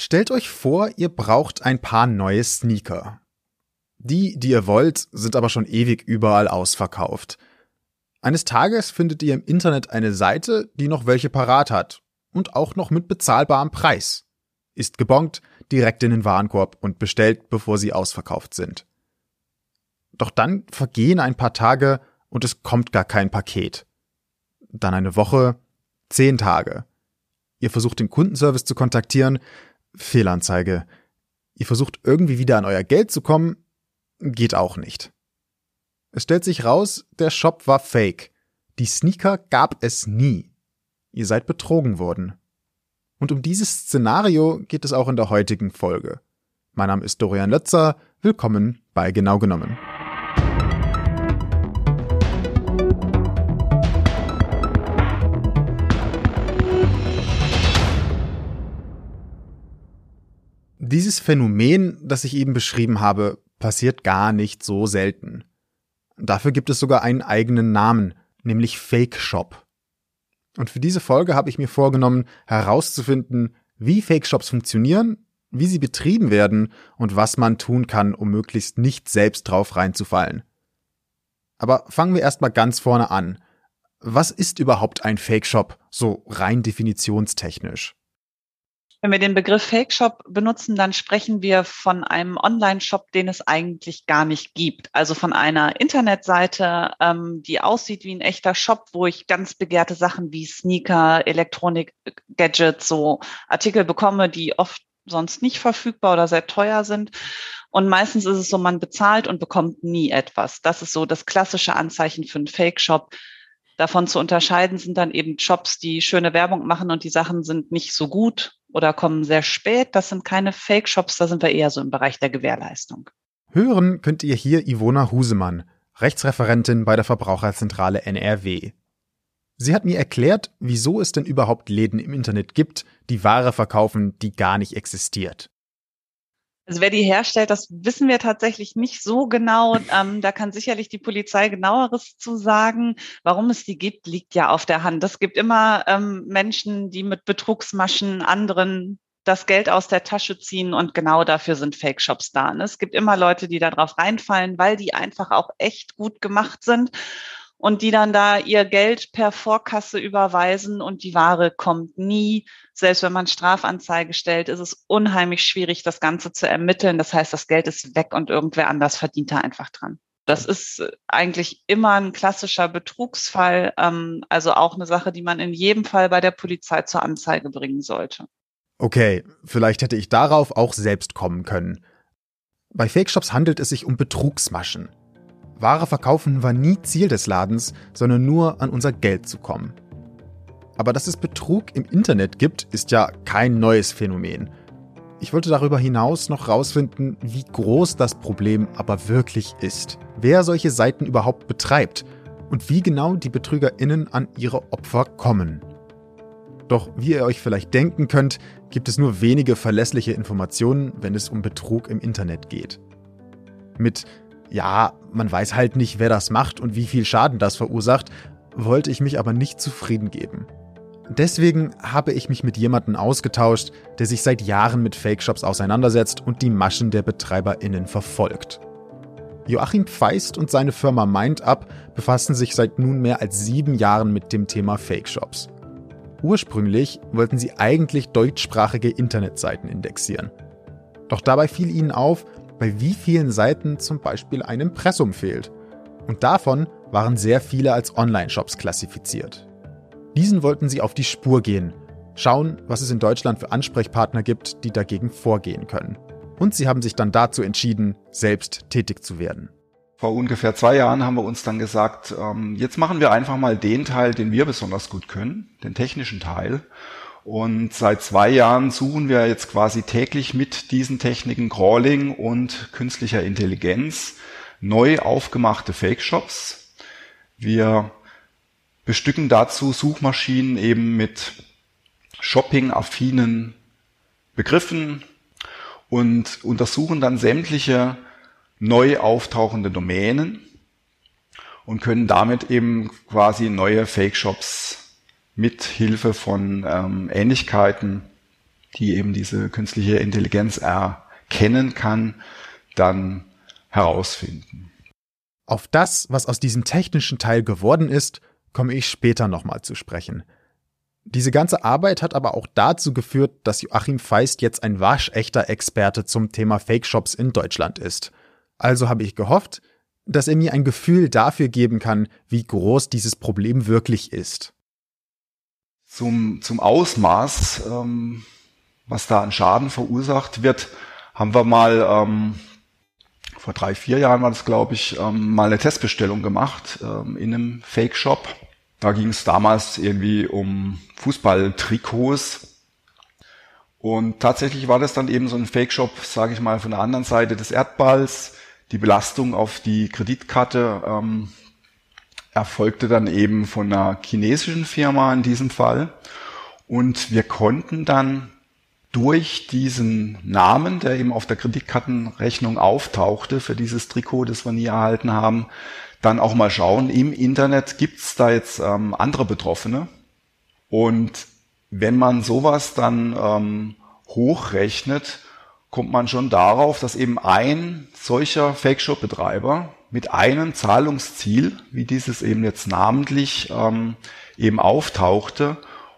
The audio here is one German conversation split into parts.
Stellt euch vor, ihr braucht ein paar neue Sneaker. Die, die ihr wollt, sind aber schon ewig überall ausverkauft. Eines Tages findet ihr im Internet eine Seite, die noch welche parat hat und auch noch mit bezahlbarem Preis. Ist gebongt, direkt in den Warenkorb und bestellt, bevor sie ausverkauft sind. Doch dann vergehen ein paar Tage und es kommt gar kein Paket. Dann eine Woche, zehn Tage. Ihr versucht den Kundenservice zu kontaktieren, Fehlanzeige. Ihr versucht irgendwie wieder an euer Geld zu kommen, geht auch nicht. Es stellt sich raus, der Shop war fake. Die Sneaker gab es nie. Ihr seid betrogen worden. Und um dieses Szenario geht es auch in der heutigen Folge. Mein Name ist Dorian Lötzer. Willkommen bei Genau genommen. Dieses Phänomen, das ich eben beschrieben habe, passiert gar nicht so selten. Dafür gibt es sogar einen eigenen Namen, nämlich Fake Shop. Und für diese Folge habe ich mir vorgenommen, herauszufinden, wie Fake Shops funktionieren, wie sie betrieben werden und was man tun kann, um möglichst nicht selbst drauf reinzufallen. Aber fangen wir erstmal ganz vorne an. Was ist überhaupt ein Fake Shop, so rein definitionstechnisch? Wenn wir den Begriff Fake Shop benutzen, dann sprechen wir von einem Online-Shop, den es eigentlich gar nicht gibt. Also von einer Internetseite, ähm, die aussieht wie ein echter Shop, wo ich ganz begehrte Sachen wie Sneaker, Elektronik, Gadgets, so Artikel bekomme, die oft sonst nicht verfügbar oder sehr teuer sind. Und meistens ist es so, man bezahlt und bekommt nie etwas. Das ist so das klassische Anzeichen für einen Fake-Shop. Davon zu unterscheiden sind dann eben Shops, die schöne Werbung machen und die Sachen sind nicht so gut oder kommen sehr spät. Das sind keine Fake-Shops, da sind wir eher so im Bereich der Gewährleistung. Hören könnt ihr hier Ivona Husemann, Rechtsreferentin bei der Verbraucherzentrale NRW. Sie hat mir erklärt, wieso es denn überhaupt Läden im Internet gibt, die Ware verkaufen, die gar nicht existiert. Also wer die herstellt, das wissen wir tatsächlich nicht so genau. Ähm, da kann sicherlich die Polizei genaueres zu sagen. Warum es die gibt, liegt ja auf der Hand. Es gibt immer ähm, Menschen, die mit Betrugsmaschen anderen das Geld aus der Tasche ziehen und genau dafür sind Fake-Shops da. Ne? Es gibt immer Leute, die da drauf reinfallen, weil die einfach auch echt gut gemacht sind und die dann da ihr Geld per Vorkasse überweisen und die Ware kommt nie. Selbst wenn man Strafanzeige stellt, ist es unheimlich schwierig, das Ganze zu ermitteln. Das heißt, das Geld ist weg und irgendwer anders verdient da einfach dran. Das ist eigentlich immer ein klassischer Betrugsfall, ähm, also auch eine Sache, die man in jedem Fall bei der Polizei zur Anzeige bringen sollte. Okay, vielleicht hätte ich darauf auch selbst kommen können. Bei Fake-Shops handelt es sich um Betrugsmaschen. Ware verkaufen war nie Ziel des Ladens, sondern nur an unser Geld zu kommen. Aber dass es Betrug im Internet gibt, ist ja kein neues Phänomen. Ich wollte darüber hinaus noch rausfinden, wie groß das Problem aber wirklich ist. Wer solche Seiten überhaupt betreibt und wie genau die BetrügerInnen an ihre Opfer kommen. Doch wie ihr euch vielleicht denken könnt, gibt es nur wenige verlässliche Informationen, wenn es um Betrug im Internet geht. Mit ja, man weiß halt nicht, wer das macht und wie viel Schaden das verursacht, wollte ich mich aber nicht zufrieden geben. Deswegen habe ich mich mit jemandem ausgetauscht, der sich seit Jahren mit Fake-Shops auseinandersetzt und die Maschen der BetreiberInnen verfolgt. Joachim Feist und seine Firma MindUp befassen sich seit nun mehr als sieben Jahren mit dem Thema Fake-Shops. Ursprünglich wollten sie eigentlich deutschsprachige Internetseiten indexieren. Doch dabei fiel ihnen auf, bei wie vielen Seiten zum Beispiel ein Impressum fehlt. Und davon waren sehr viele als Online-Shops klassifiziert. Diesen wollten sie auf die Spur gehen, schauen, was es in Deutschland für Ansprechpartner gibt, die dagegen vorgehen können. Und sie haben sich dann dazu entschieden, selbst tätig zu werden. Vor ungefähr zwei Jahren haben wir uns dann gesagt, ähm, jetzt machen wir einfach mal den Teil, den wir besonders gut können, den technischen Teil, und seit zwei Jahren suchen wir jetzt quasi täglich mit diesen Techniken Crawling und künstlicher Intelligenz neu aufgemachte Fake-Shops. Wir bestücken dazu Suchmaschinen eben mit shopping-affinen Begriffen und untersuchen dann sämtliche neu auftauchende Domänen und können damit eben quasi neue Fake-Shops mit Hilfe von ähm, Ähnlichkeiten, die eben diese künstliche Intelligenz erkennen kann, dann herausfinden. Auf das, was aus diesem technischen Teil geworden ist, komme ich später nochmal zu sprechen. Diese ganze Arbeit hat aber auch dazu geführt, dass Joachim Feist jetzt ein waschechter Experte zum Thema Fake Shops in Deutschland ist. Also habe ich gehofft, dass er mir ein Gefühl dafür geben kann, wie groß dieses Problem wirklich ist. Zum, zum Ausmaß, ähm, was da an Schaden verursacht wird, haben wir mal ähm, vor drei, vier Jahren war das, glaube ich, ähm, mal eine Testbestellung gemacht ähm, in einem Fake-Shop. Da ging es damals irgendwie um Fußballtrikots. Und tatsächlich war das dann eben so ein Fake-Shop, sage ich mal, von der anderen Seite des Erdballs. Die Belastung auf die Kreditkarte ähm, erfolgte dann eben von einer chinesischen Firma in diesem Fall. Und wir konnten dann durch diesen Namen, der eben auf der Kreditkartenrechnung auftauchte für dieses Trikot, das wir nie erhalten haben, dann auch mal schauen, im Internet gibt's da jetzt ähm, andere Betroffene. Und wenn man sowas dann ähm, hochrechnet, kommt man schon darauf, dass eben ein solcher Fake-Shop-Betreiber mit einem Zahlungsziel, wie dieses eben jetzt namentlich ähm, eben auftauchte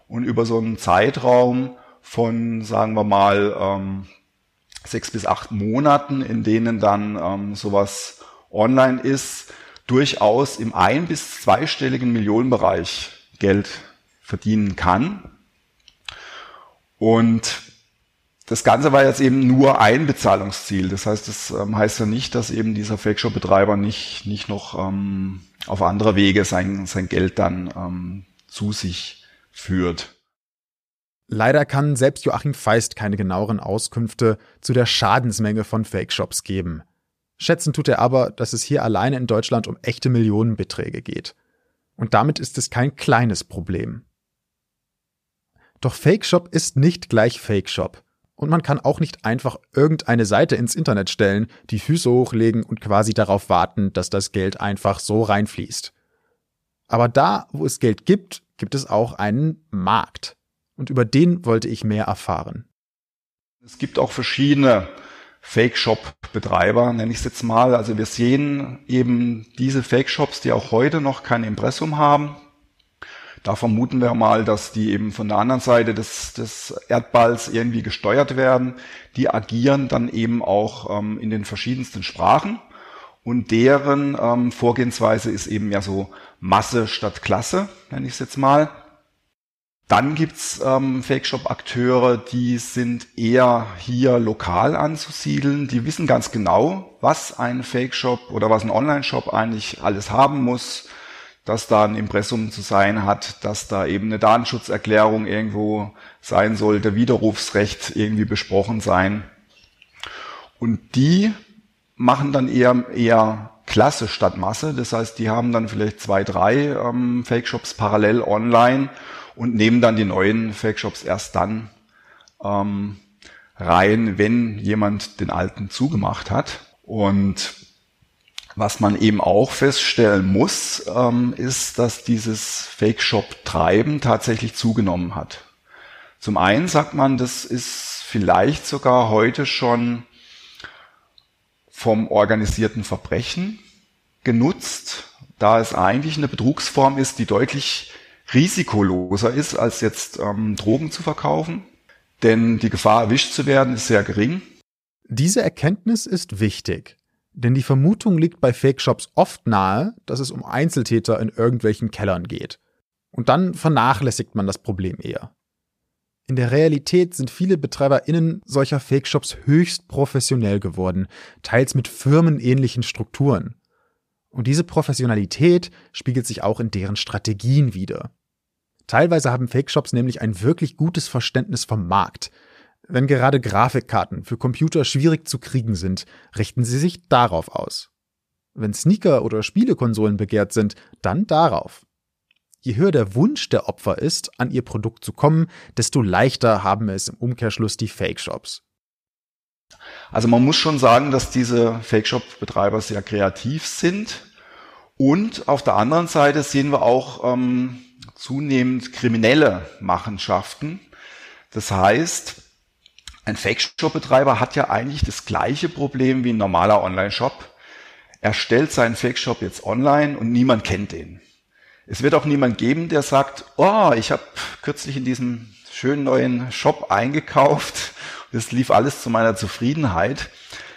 und über so einen Zeitraum von, sagen wir mal, ähm, sechs bis acht Monaten, in denen dann ähm, sowas online ist, durchaus im ein- bis zweistelligen Millionenbereich Geld verdienen kann. Und das Ganze war jetzt eben nur ein Bezahlungsziel. Das heißt, das ähm, heißt ja nicht, dass eben dieser Fake-Shop-Betreiber nicht, nicht noch ähm, auf andere Wege sein, sein Geld dann ähm, zu sich führt. Leider kann selbst Joachim Feist keine genaueren Auskünfte zu der Schadensmenge von Fake-Shops geben. Schätzen tut er aber, dass es hier alleine in Deutschland um echte Millionenbeträge geht. Und damit ist es kein kleines Problem. Doch Fake-Shop ist nicht gleich Fake-Shop. Und man kann auch nicht einfach irgendeine Seite ins Internet stellen, die Füße hochlegen und quasi darauf warten, dass das Geld einfach so reinfließt. Aber da, wo es Geld gibt, gibt es auch einen Markt und über den wollte ich mehr erfahren. Es gibt auch verschiedene Fake-Shop-Betreiber, nenne ich es jetzt mal. Also wir sehen eben diese Fake-Shops, die auch heute noch kein Impressum haben. Da vermuten wir mal, dass die eben von der anderen Seite des, des Erdballs irgendwie gesteuert werden. Die agieren dann eben auch ähm, in den verschiedensten Sprachen. Und deren ähm, Vorgehensweise ist eben ja so Masse statt Klasse, nenne ich es jetzt mal. Dann gibt's ähm, Fake-Shop-Akteure, die sind eher hier lokal anzusiedeln. Die wissen ganz genau, was ein Fake-Shop oder was ein Online-Shop eigentlich alles haben muss, dass da ein Impressum zu sein hat, dass da eben eine Datenschutzerklärung irgendwo sein sollte, Widerrufsrecht irgendwie besprochen sein. Und die machen dann eher, eher Klasse statt Masse. Das heißt, die haben dann vielleicht zwei, drei ähm, Fake-Shops parallel online und nehmen dann die neuen Fake-Shops erst dann ähm, rein, wenn jemand den alten zugemacht hat. Und was man eben auch feststellen muss, ähm, ist, dass dieses Fake-Shop-Treiben tatsächlich zugenommen hat. Zum einen sagt man, das ist vielleicht sogar heute schon vom organisierten Verbrechen genutzt, da es eigentlich eine Betrugsform ist, die deutlich risikoloser ist, als jetzt ähm, Drogen zu verkaufen. Denn die Gefahr, erwischt zu werden, ist sehr gering. Diese Erkenntnis ist wichtig. Denn die Vermutung liegt bei Fake-Shops oft nahe, dass es um Einzeltäter in irgendwelchen Kellern geht. Und dann vernachlässigt man das Problem eher. In der Realität sind viele BetreiberInnen solcher Fake-Shops höchst professionell geworden, teils mit firmenähnlichen Strukturen. Und diese Professionalität spiegelt sich auch in deren Strategien wider. Teilweise haben Fake-Shops nämlich ein wirklich gutes Verständnis vom Markt. Wenn gerade Grafikkarten für Computer schwierig zu kriegen sind, richten sie sich darauf aus. Wenn Sneaker oder Spielekonsolen begehrt sind, dann darauf. Je höher der Wunsch der Opfer ist, an ihr Produkt zu kommen, desto leichter haben es im Umkehrschluss die Fake-Shops. Also man muss schon sagen, dass diese Fake-Shop-Betreiber sehr kreativ sind. Und auf der anderen Seite sehen wir auch ähm, zunehmend kriminelle Machenschaften. Das heißt, Ein Fake-Shop-Betreiber hat ja eigentlich das gleiche Problem wie ein normaler Online-Shop. Er stellt seinen Fake-Shop jetzt online und niemand kennt den. Es wird auch niemand geben, der sagt, oh, ich habe kürzlich in diesem schönen neuen Shop eingekauft. Das lief alles zu meiner Zufriedenheit.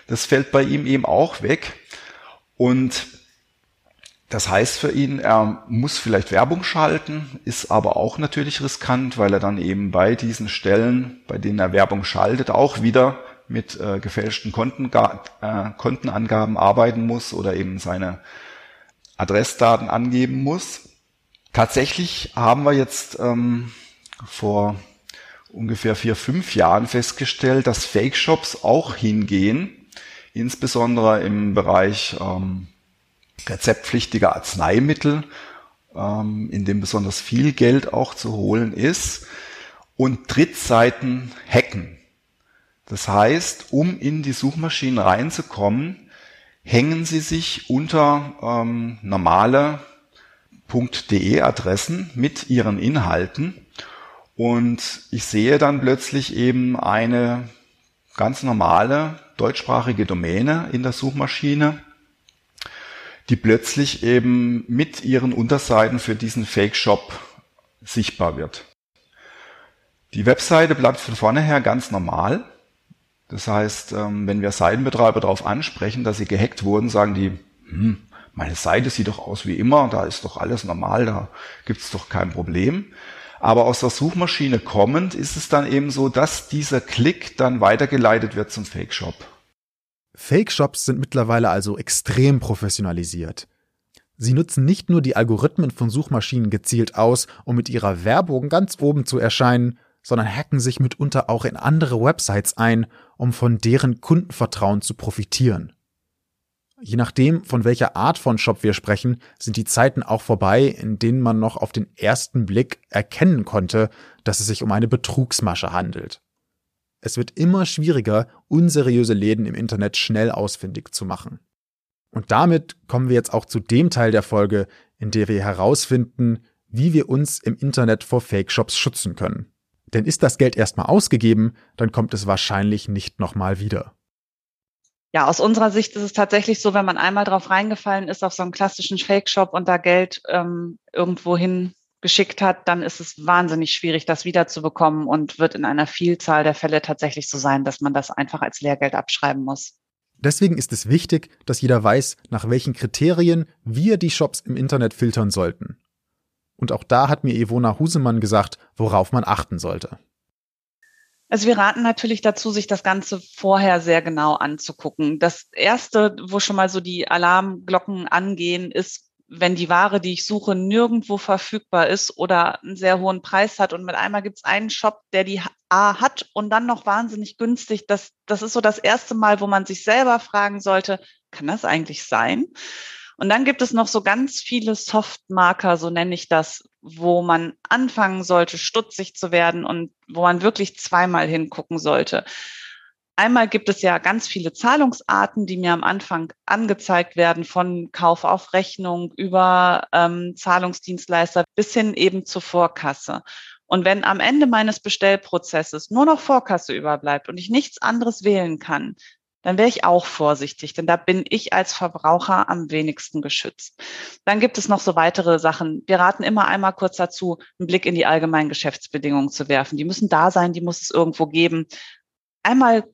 Das fällt bei ihm eben auch weg. Und das heißt für ihn, er muss vielleicht Werbung schalten, ist aber auch natürlich riskant, weil er dann eben bei diesen Stellen, bei denen er Werbung schaltet, auch wieder mit äh, gefälschten Konten, äh, Kontenangaben arbeiten muss oder eben seine Adressdaten angeben muss. Tatsächlich haben wir jetzt ähm, vor ungefähr vier, fünf Jahren festgestellt, dass Fake-Shops auch hingehen, insbesondere im Bereich ähm, rezeptpflichtiger Arzneimittel, ähm, in dem besonders viel Geld auch zu holen ist, und Drittseiten hacken. Das heißt, um in die Suchmaschinen reinzukommen, hängen sie sich unter ähm, normale .de Adressen mit ihren Inhalten und ich sehe dann plötzlich eben eine ganz normale deutschsprachige Domäne in der Suchmaschine die plötzlich eben mit ihren Unterseiten für diesen Fake-Shop sichtbar wird. Die Webseite bleibt von vornheher ganz normal. Das heißt, ähm, wenn wir Seitenbetreiber darauf ansprechen, dass sie gehackt wurden, sagen die, hm, meine Seite sieht doch aus wie immer, da ist doch alles normal, da gibt's doch kein Problem. Aber aus der Suchmaschine kommend ist es dann eben so, dass dieser Klick dann weitergeleitet wird zum Fake-Shop. Fake-Shops sind mittlerweile also extrem professionalisiert. Sie nutzen nicht nur die Algorithmen von Suchmaschinen gezielt aus, um mit ihrer Werbung ganz oben zu erscheinen, sondern hacken sich mitunter auch in andere Websites ein, um von deren Kundenvertrauen zu profitieren. Je nachdem, von welcher Art von Shop wir sprechen, sind die Zeiten auch vorbei, in denen man noch auf den ersten Blick erkennen konnte, dass es sich um eine Betrugsmasche handelt. Es wird immer schwieriger, unseriöse Läden im Internet schnell ausfindig zu machen. Und damit kommen wir jetzt auch zu dem Teil der Folge, in der wir herausfinden, wie wir uns im Internet vor Fake-Shops schützen können. Denn ist das Geld erstmal ausgegeben, dann kommt es wahrscheinlich nicht nochmal wieder. Ja, aus unserer Sicht ist es tatsächlich so, wenn man einmal drauf reingefallen ist auf so einen klassischen Fake-Shop und da Geld ähm, irgendwo hin geschickt hat, dann ist es wahnsinnig schwierig, das wiederzubekommen und wird in einer Vielzahl der Fälle tatsächlich so sein, dass man das einfach als Lehrgeld abschreiben muss. Deswegen ist es wichtig, dass jeder weiß, nach welchen Kriterien wir die Shops im Internet filtern sollten. Und auch da hat mir Ivona Husemann gesagt, worauf man achten sollte. Also wir raten natürlich dazu, sich das Ganze vorher sehr genau anzugucken. Das erste, wo schon mal so die Alarmglocken angehen, ist wenn die Ware, die ich suche, nirgendwo verfügbar ist oder einen sehr hohen Preis hat und mit einmal gibt es einen Shop, der die A hat und dann noch wahnsinnig günstig, das, das ist so das erste Mal, wo man sich selber fragen sollte, kann das eigentlich sein? Und dann gibt es noch so ganz viele Softmarker, so nenne ich das, wo man anfangen sollte, stutzig zu werden und wo man wirklich zweimal hingucken sollte. Einmal gibt es ja ganz viele Zahlungsarten, die mir am Anfang angezeigt werden, von Kauf auf Rechnung über ähm, Zahlungsdienstleister bis hin eben zur Vorkasse. Und wenn am Ende meines Bestellprozesses nur noch Vorkasse überbleibt und ich nichts anderes wählen kann, dann wäre ich auch vorsichtig, denn da bin ich als Verbraucher am wenigsten geschützt. Dann gibt es noch so weitere Sachen. Wir raten immer einmal kurz dazu, einen Blick in die allgemeinen Geschäftsbedingungen zu werfen. Die müssen da sein, die muss es irgendwo geben. Einmal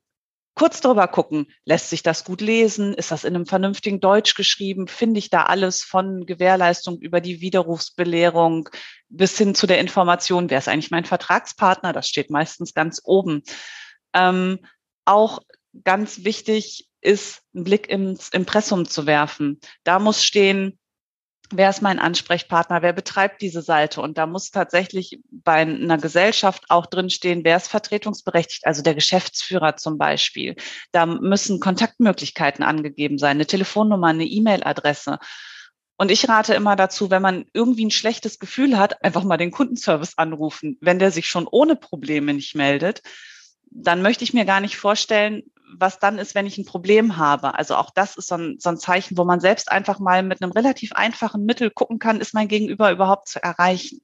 kurz drüber gucken, lässt sich das gut lesen? Ist das in einem vernünftigen Deutsch geschrieben? Finde ich da alles von Gewährleistung über die Widerrufsbelehrung bis hin zu der Information, wer ist eigentlich mein Vertragspartner? Das steht meistens ganz oben. Ähm, auch ganz wichtig ist, einen Blick ins Impressum zu werfen. Da muss stehen, wer ist mein Ansprechpartner, wer betreibt diese Seite. Und da muss tatsächlich bei einer Gesellschaft auch drinstehen, wer ist vertretungsberechtigt, also der Geschäftsführer zum Beispiel. Da müssen Kontaktmöglichkeiten angegeben sein, eine Telefonnummer, eine E-Mail-Adresse. Und ich rate immer dazu, wenn man irgendwie ein schlechtes Gefühl hat, einfach mal den Kundenservice anrufen. Wenn der sich schon ohne Probleme nicht meldet, dann möchte ich mir gar nicht vorstellen, was dann ist, wenn ich ein Problem habe. Also auch das ist so ein, so ein Zeichen, wo man selbst einfach mal mit einem relativ einfachen Mittel gucken kann, ist mein Gegenüber überhaupt zu erreichen.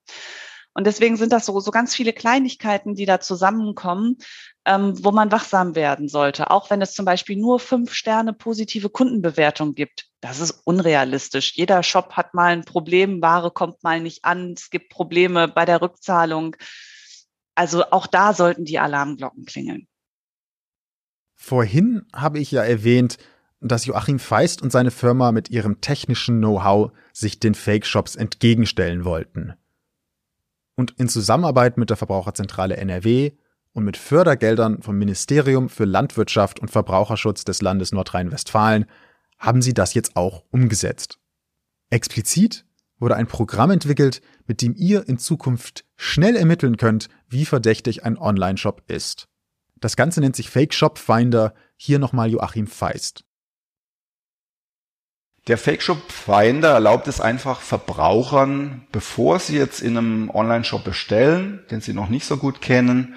Und deswegen sind das so, so ganz viele Kleinigkeiten, die da zusammenkommen, ähm, wo man wachsam werden sollte. Auch wenn es zum Beispiel nur fünf Sterne positive Kundenbewertung gibt. Das ist unrealistisch. Jeder Shop hat mal ein Problem, Ware kommt mal nicht an, es gibt Probleme bei der Rückzahlung. Also auch da sollten die Alarmglocken klingeln. Vorhin habe ich ja erwähnt, dass Joachim Feist und seine Firma mit ihrem technischen Know-how sich den Fake-Shops entgegenstellen wollten. Und in Zusammenarbeit mit der Verbraucherzentrale NRW und mit Fördergeldern vom Ministerium für Landwirtschaft und Verbraucherschutz des Landes Nordrhein-Westfalen haben sie das jetzt auch umgesetzt. Explizit wurde ein Programm entwickelt, mit dem ihr in Zukunft schnell ermitteln könnt, wie verdächtig ein Online-Shop ist. Das Ganze nennt sich Fake Shop Finder, hier nochmal Joachim Feist. Der Fake Shop Finder erlaubt es einfach Verbrauchern, bevor sie jetzt in einem Online-Shop bestellen, den sie noch nicht so gut kennen,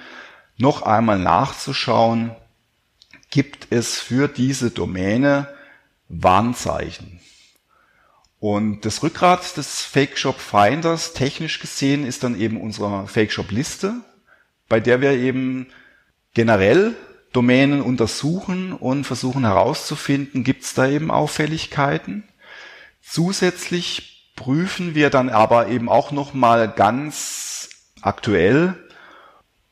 noch einmal nachzuschauen, gibt es für diese Domäne Warnzeichen. Und das Rückgrat des Fake Shop Finders technisch gesehen ist dann eben unsere Fake Shop Liste, bei der wir eben generell Domänen untersuchen und versuchen herauszufinden, gibt es da eben Auffälligkeiten. Zusätzlich prüfen wir dann aber eben auch nochmal ganz aktuell,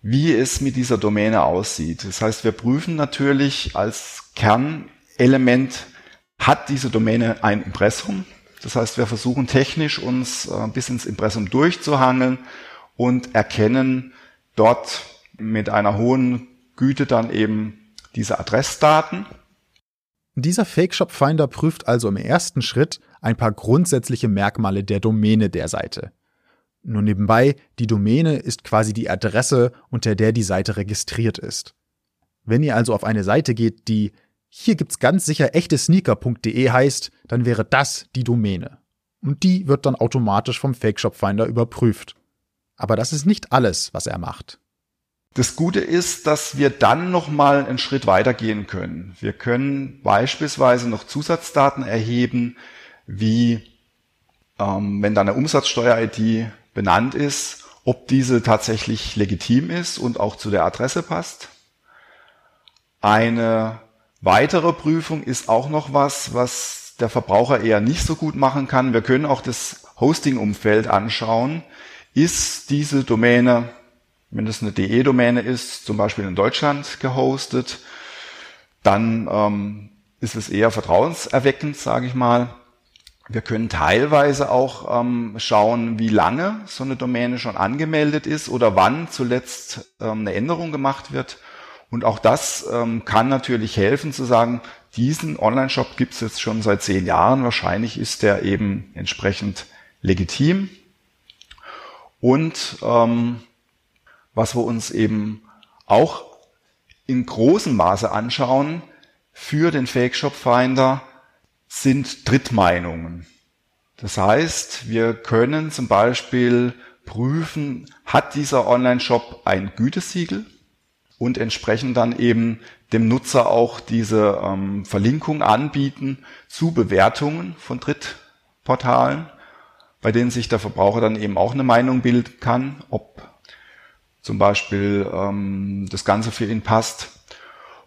wie es mit dieser Domäne aussieht. Das heißt, wir prüfen natürlich als Kernelement, hat diese Domäne ein Impressum? Das heißt, wir versuchen technisch uns äh, bis ins Impressum durchzuhangeln und erkennen dort mit einer hohen Güte dann eben diese Adressdaten. Dieser Fake Shop Finder prüft also im ersten Schritt ein paar grundsätzliche Merkmale der Domäne der Seite. Nur nebenbei, die Domäne ist quasi die Adresse, unter der die Seite registriert ist. Wenn ihr also auf eine Seite geht, die hier gibt's ganz sicher echte Sneaker.de heißt, dann wäre das die Domäne. Und die wird dann automatisch vom Fake Shop Finder überprüft. Aber das ist nicht alles, was er macht. Das Gute ist, dass wir dann nochmal einen Schritt weitergehen können. Wir können beispielsweise noch Zusatzdaten erheben, wie ähm, wenn da eine Umsatzsteuer-ID benannt ist, ob diese tatsächlich legitim ist und auch zu der Adresse passt. Eine Weitere Prüfung ist auch noch was, was der Verbraucher eher nicht so gut machen kann. Wir können auch das Hosting-Umfeld anschauen. Ist diese Domäne, wenn es eine DE-Domäne ist, zum Beispiel in Deutschland gehostet, dann ähm, ist es eher vertrauenserweckend, sage ich mal. Wir können teilweise auch ähm, schauen, wie lange so eine Domäne schon angemeldet ist oder wann zuletzt ähm, eine Änderung gemacht wird. Und auch das ähm, kann natürlich helfen zu sagen, diesen Online-Shop gibt es jetzt schon seit zehn Jahren. Wahrscheinlich ist der eben entsprechend legitim. Und ähm, was wir uns eben auch in großem Maße anschauen für den Fake Shop Finder sind Drittmeinungen. Das heißt, wir können zum Beispiel prüfen, hat dieser Online-Shop ein Gütesiegel? und entsprechend dann eben dem Nutzer auch diese ähm, Verlinkung anbieten zu Bewertungen von Drittportalen, bei denen sich der Verbraucher dann eben auch eine Meinung bilden kann, ob zum Beispiel ähm, das Ganze für ihn passt.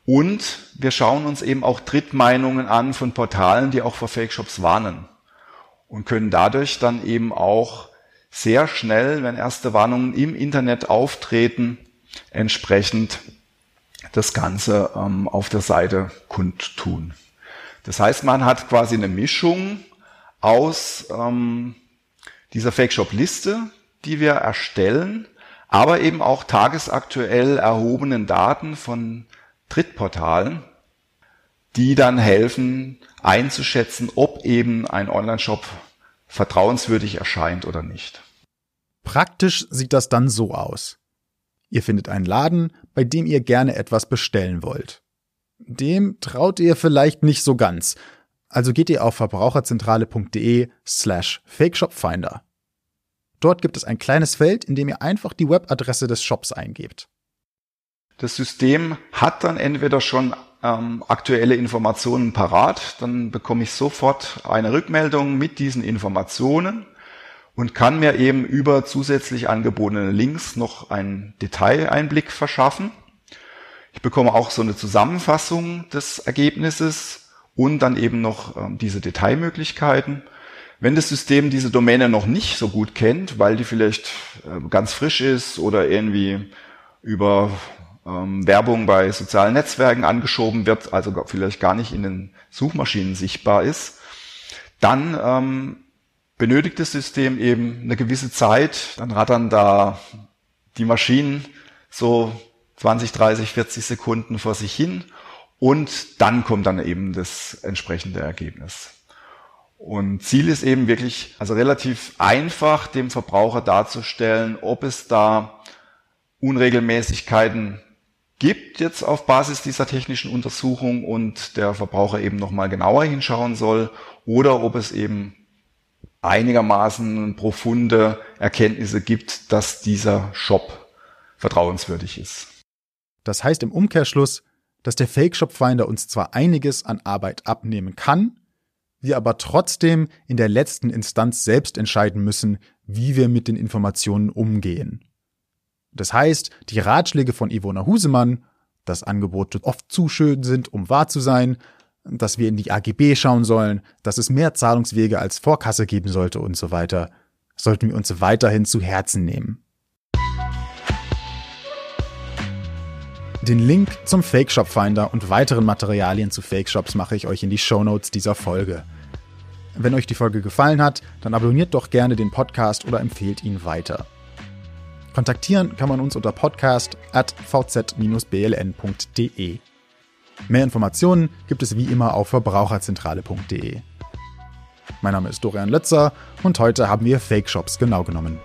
Und wir schauen uns eben auch Drittmeinungen an von Portalen, die auch vor Fake Shops warnen und können dadurch dann eben auch sehr schnell, wenn erste Warnungen im Internet auftreten, entsprechend das Ganze ähm, auf der Seite kundtun. Das heißt, man hat quasi eine Mischung aus ähm, dieser Fake Shop Liste, die wir erstellen, aber eben auch tagesaktuell erhobenen Daten von Drittportalen, die dann helfen einzuschätzen, ob eben ein Online-Shop vertrauenswürdig erscheint oder nicht. Praktisch sieht das dann so aus. Ihr findet einen Laden, bei dem ihr gerne etwas bestellen wollt. Dem traut ihr vielleicht nicht so ganz. Also geht ihr auf verbraucherzentrale.de slash fakeshopfinder. Dort gibt es ein kleines Feld, in dem ihr einfach die Webadresse des Shops eingebt. Das System hat dann entweder schon ähm, aktuelle Informationen parat, dann bekomme ich sofort eine Rückmeldung mit diesen Informationen und kann mir eben über zusätzlich angebotene Links noch einen Detaileinblick verschaffen. Ich bekomme auch so eine Zusammenfassung des Ergebnisses und dann eben noch äh, diese Detailmöglichkeiten. Wenn das System diese Domäne noch nicht so gut kennt, weil die vielleicht äh, ganz frisch ist oder irgendwie über ähm, Werbung bei sozialen Netzwerken angeschoben wird, also vielleicht gar nicht in den Suchmaschinen sichtbar ist, dann ähm, benötigt das System eben eine gewisse Zeit, dann rattern da die Maschinen so 20, 30, 40 Sekunden vor sich hin und dann kommt dann eben das entsprechende Ergebnis. Und Ziel ist eben wirklich, also relativ einfach dem Verbraucher darzustellen, ob es da Unregelmäßigkeiten gibt jetzt auf Basis dieser technischen Untersuchung und der Verbraucher eben nochmal genauer hinschauen soll oder ob es eben einigermaßen profunde Erkenntnisse gibt, dass dieser Shop vertrauenswürdig ist. Das heißt im Umkehrschluss, dass der Fake Shop Finder uns zwar einiges an Arbeit abnehmen kann, wir aber trotzdem in der letzten Instanz selbst entscheiden müssen, wie wir mit den Informationen umgehen. Das heißt, die Ratschläge von Ivona Husemann, dass Angebote oft zu schön sind, um wahr zu sein, dass wir in die AGB schauen sollen, dass es mehr Zahlungswege als Vorkasse geben sollte und so weiter, sollten wir uns weiterhin zu Herzen nehmen. Den Link zum Fake Shop Finder und weiteren Materialien zu Fake Shops mache ich euch in die Show Notes dieser Folge. Wenn euch die Folge gefallen hat, dann abonniert doch gerne den Podcast oder empfehlt ihn weiter. Kontaktieren kann man uns unter podcast at vz-bln.de. Mehr Informationen gibt es wie immer auf verbraucherzentrale.de. Mein Name ist Dorian Lötzer und heute haben wir Fake Shops genau genommen.